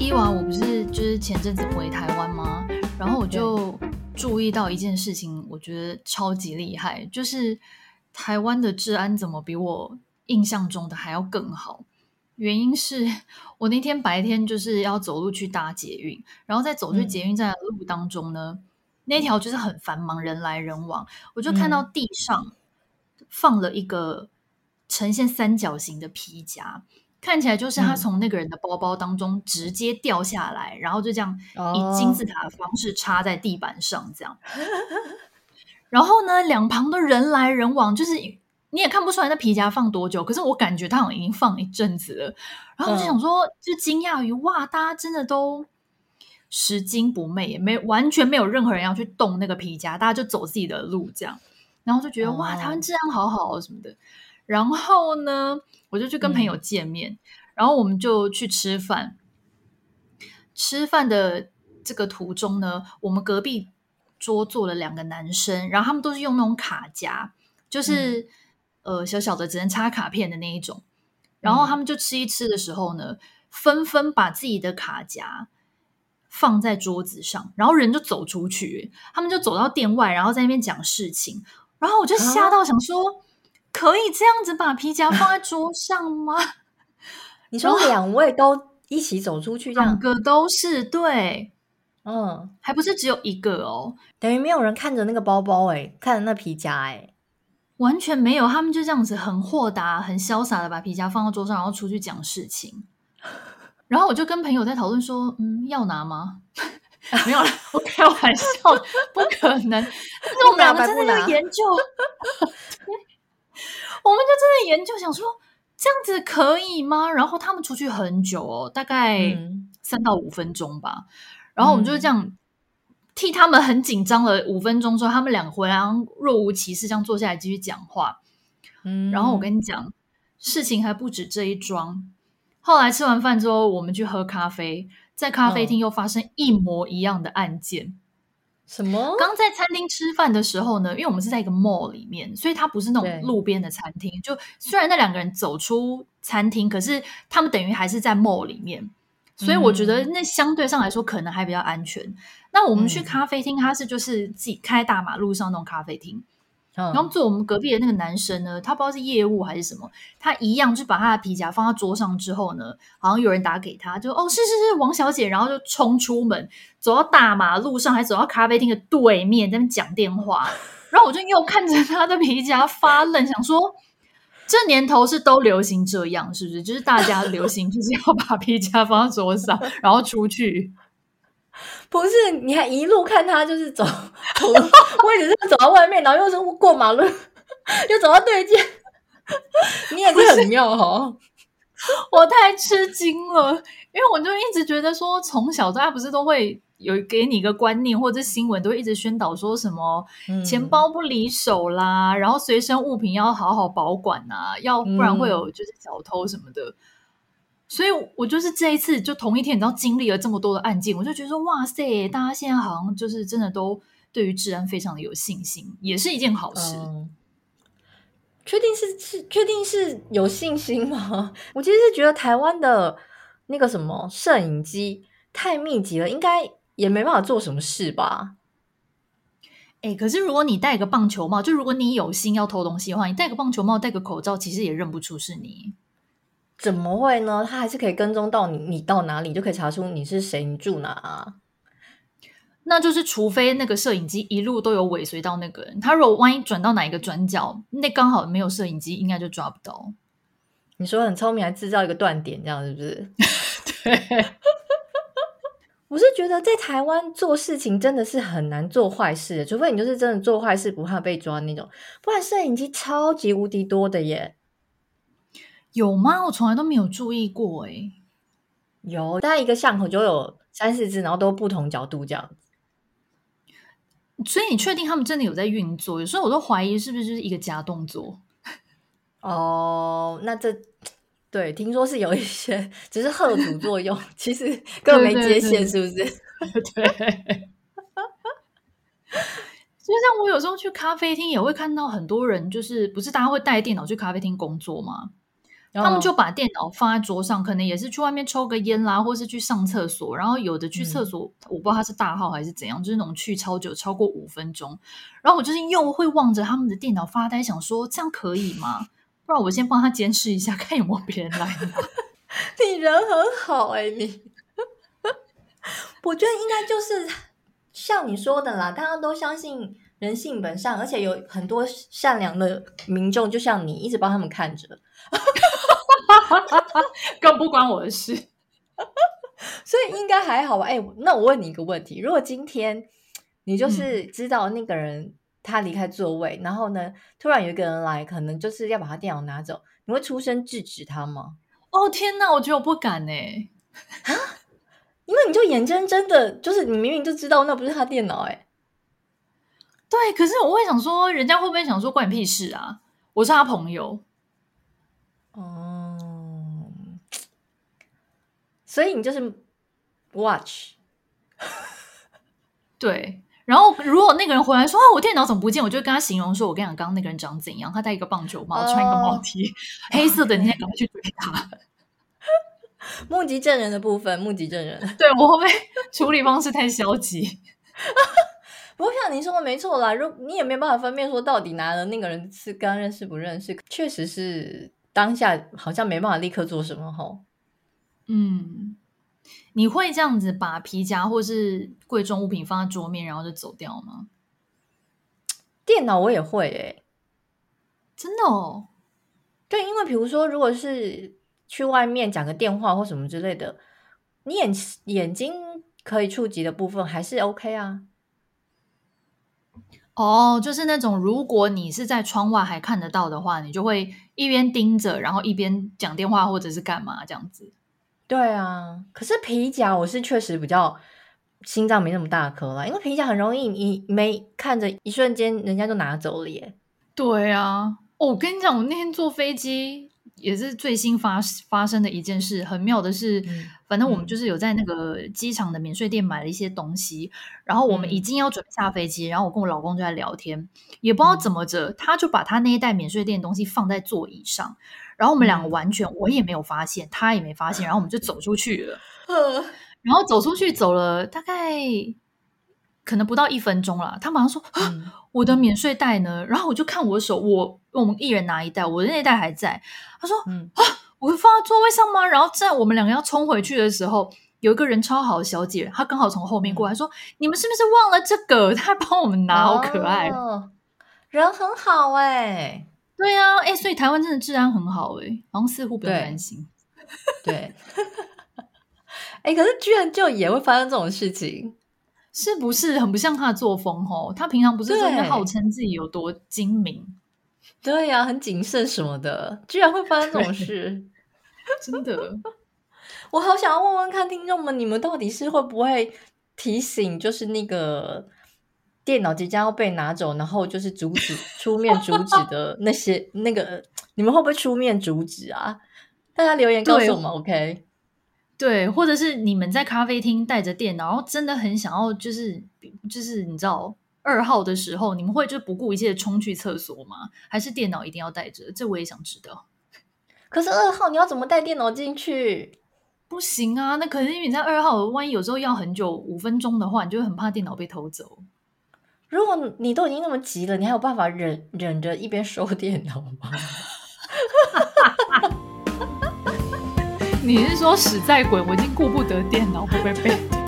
伊娃，我不是就是前阵子回台湾吗？然后我就注意到一件事情，我觉得超级厉害，就是台湾的治安怎么比我印象中的还要更好？原因是我那天白天就是要走路去搭捷运，然后在走去捷运站的路当中呢，嗯、那条就是很繁忙，人来人往，我就看到地上放了一个呈现三角形的皮夹。看起来就是他从那个人的包包当中直接掉下来，嗯、然后就这样以金字塔的方式插在地板上，这样。哦、然后呢，两旁的人来人往，就是你也看不出来那皮夹放多久，可是我感觉他好像已经放一阵子了。然后我就想说，嗯、就惊讶于哇，大家真的都拾金不昧，也没完全没有任何人要去动那个皮夹，大家就走自己的路这样。然后就觉得、哦、哇，台湾治安好好什么的。然后呢，我就去跟朋友见面，嗯、然后我们就去吃饭。吃饭的这个途中呢，我们隔壁桌坐了两个男生，然后他们都是用那种卡夹，就是、嗯、呃小小的只能插卡片的那一种。然后他们就吃一吃的时候呢，纷纷把自己的卡夹放在桌子上，然后人就走出去，他们就走到店外，然后在那边讲事情。然后我就吓到想说。啊可以这样子把皮夹放在桌上吗？你说两位都一起走出去，两个都是对，嗯，还不是只有一个哦，等于没有人看着那个包包哎，看着那皮夹哎，完全没有，他们就这样子很豁达、很潇洒的把皮夹放到桌上，然后出去讲事情。然后我就跟朋友在讨论说，嗯，要拿吗？没有了，我开玩笑，不可能。但是我们两个真的在研究。我们就真的研究，想说这样子可以吗？然后他们出去很久哦，大概三到五分钟吧。嗯、然后我们就这样替他们很紧张了五分钟之后，他们两个回来若无其事这样坐下来继续讲话。嗯，然后我跟你讲，事情还不止这一桩。后来吃完饭之后，我们去喝咖啡，在咖啡厅又发生一模一样的案件。什么？刚在餐厅吃饭的时候呢，因为我们是在一个 mall 里面，所以它不是那种路边的餐厅。就虽然那两个人走出餐厅，可是他们等于还是在 mall 里面，所以我觉得那相对上来说可能还比较安全。嗯、那我们去咖啡厅，它是就是自己开大马路上那种咖啡厅。然后坐我们隔壁的那个男生呢，他不知道是业务还是什么，他一样就把他的皮夹放在桌上之后呢，好像有人打给他，就哦是是是王小姐，然后就冲出门，走到大马路上，还走到咖啡厅的对面在那边讲电话，然后我就又看着他的皮夹发愣，想说这年头是都流行这样是不是？就是大家流行就是要把皮夹放在桌上，然后出去。不是，你还一路看他就是走，我也只是走到外面，然后又是过马路，又走到对街，你也是很妙哈！我太吃惊了，因为我就一直觉得说，从小大家不是都会有给你一个观念，或者新闻都会一直宣导说什么钱包不离手啦，嗯、然后随身物品要好好保管啊，要不然会有就是小偷什么的。嗯所以，我就是这一次就同一天，你知道经历了这么多的案件，我就觉得说，哇塞，大家现在好像就是真的都对于治安非常的有信心，也是一件好事。嗯、确定是是确定是有信心吗？我其实是觉得台湾的那个什么摄影机太密集了，应该也没办法做什么事吧？哎、欸，可是如果你戴个棒球帽，就如果你有心要偷东西的话，你戴个棒球帽，戴个口罩，其实也认不出是你。怎么会呢？他还是可以跟踪到你，你到哪里就可以查出你是谁，你住哪啊？那就是除非那个摄影机一路都有尾随到那个人，他如果万一转到哪一个转角，那刚好没有摄影机，应该就抓不到。你说很聪明，还制造一个断点，这样是不是？对，我是觉得在台湾做事情真的是很难做坏事，除非你就是真的做坏事不怕被抓那种，不然摄影机超级无敌多的耶。有吗？我从来都没有注意过诶。有，大概一个巷口就有三四只，然后都不同角度这样子。所以你确定他们真的有在运作？有时候我都怀疑是不是就是一个假动作。哦，那这对，听说是有一些只是吓阻作用，其实 根本没接线，是不是？对。就像我有时候去咖啡厅，也会看到很多人，就是不是大家会带电脑去咖啡厅工作吗？他们就把电脑放在桌上，可能也是去外面抽个烟啦，或是去上厕所。然后有的去厕所，嗯、我不知道他是大号还是怎样，就是那种去超久，超过五分钟。然后我就是又会望着他们的电脑发呆，想说这样可以吗？不然我先帮他监视一下，看有没有别人来拿。你人很好哎、欸，你。我觉得应该就是像你说的啦，大家都相信人性本善，而且有很多善良的民众，就像你，一直帮他们看着。更不关我的事，所以应该还好吧？哎、欸，那我问你一个问题：如果今天你就是知道那个人他离开座位，嗯、然后呢，突然有一个人来，可能就是要把他电脑拿走，你会出声制止他吗？哦天哪，我觉得我不敢呢，啊，因为你就眼睁睁的，就是你明明就知道那不是他电脑，哎，对，可是我会想说，人家会不会想说关你屁事啊？我是他朋友。所以你就是 watch，对。然后如果那个人回来说啊，我电脑怎么不见？我就跟他形容说，我跟你讲，刚刚那个人长怎样？他戴一个棒球帽，穿一个帽 T，黑色的，你现在赶快去追他。目击证人的部分，目击证人，对，我会不会处理方式太消极？不过像您说的没错啦，如你也没办法分辨说到底拿了那个人是刚认识不认识，确实是。当下好像没办法立刻做什么吼，嗯，你会这样子把皮夹或是贵重物品放在桌面，然后就走掉吗？电脑我也会诶、欸，真的哦。对，因为比如说，如果是去外面讲个电话或什么之类的，你眼眼睛可以触及的部分还是 OK 啊。哦，就是那种，如果你是在窗外还看得到的话，你就会一边盯着，然后一边讲电话或者是干嘛这样子。对啊，可是皮夹我是确实比较心脏没那么大颗啦，因为皮夹很容易，你没看着一瞬间，人家就拿走了耶。对啊，我跟你讲，我那天坐飞机。也是最新发发生的一件事，很妙的是，嗯、反正我们就是有在那个机场的免税店买了一些东西，嗯、然后我们已经要准备下飞机，然后我跟我老公就在聊天，也不知道怎么着，嗯、他就把他那一袋免税店的东西放在座椅上，然后我们两个完全我也没有发现，他也没发现，然后我们就走出去了，呃、然后走出去走了大概可能不到一分钟了，他马上说。嗯我的免税袋呢？然后我就看我的手，我我们一人拿一袋，我的那袋还在。他说：“嗯啊，我会放在座位上吗？”然后在我们两个要冲回去的时候，有一个人超好的小姐，她刚好从后面过来说：“嗯、你们是不是忘了这个？”她还帮我们拿，好可爱，哦、人很好哎。对呀、啊，哎，所以台湾真的治安很好哎，好像似乎不用担心。对，哎，可是居然就也会发生这种事情。是不是很不像他的作风哦？他平常不是真的号称自己有多精明？对呀、啊，很谨慎什么的，居然会发生这种事，真的。我好想要问问看听众们，你们到底是会不会提醒，就是那个电脑即将要被拿走，然后就是阻止出面阻止的那些那个，你们会不会出面阻止啊？大家留言告诉我们，OK。对，或者是你们在咖啡厅带着电脑，然后真的很想要，就是就是你知道二号的时候，你们会就不顾一切冲去厕所吗？还是电脑一定要带着？这我也想知道。可是二号你要怎么带电脑进去？不行啊，那可是因为你在二号，万一有时候要很久五分钟的话，你就会很怕电脑被偷走。如果你都已经那么急了，你还有办法忍忍着一边收电脑吗？你是说屎在滚，我已经顾不得电脑会不会被？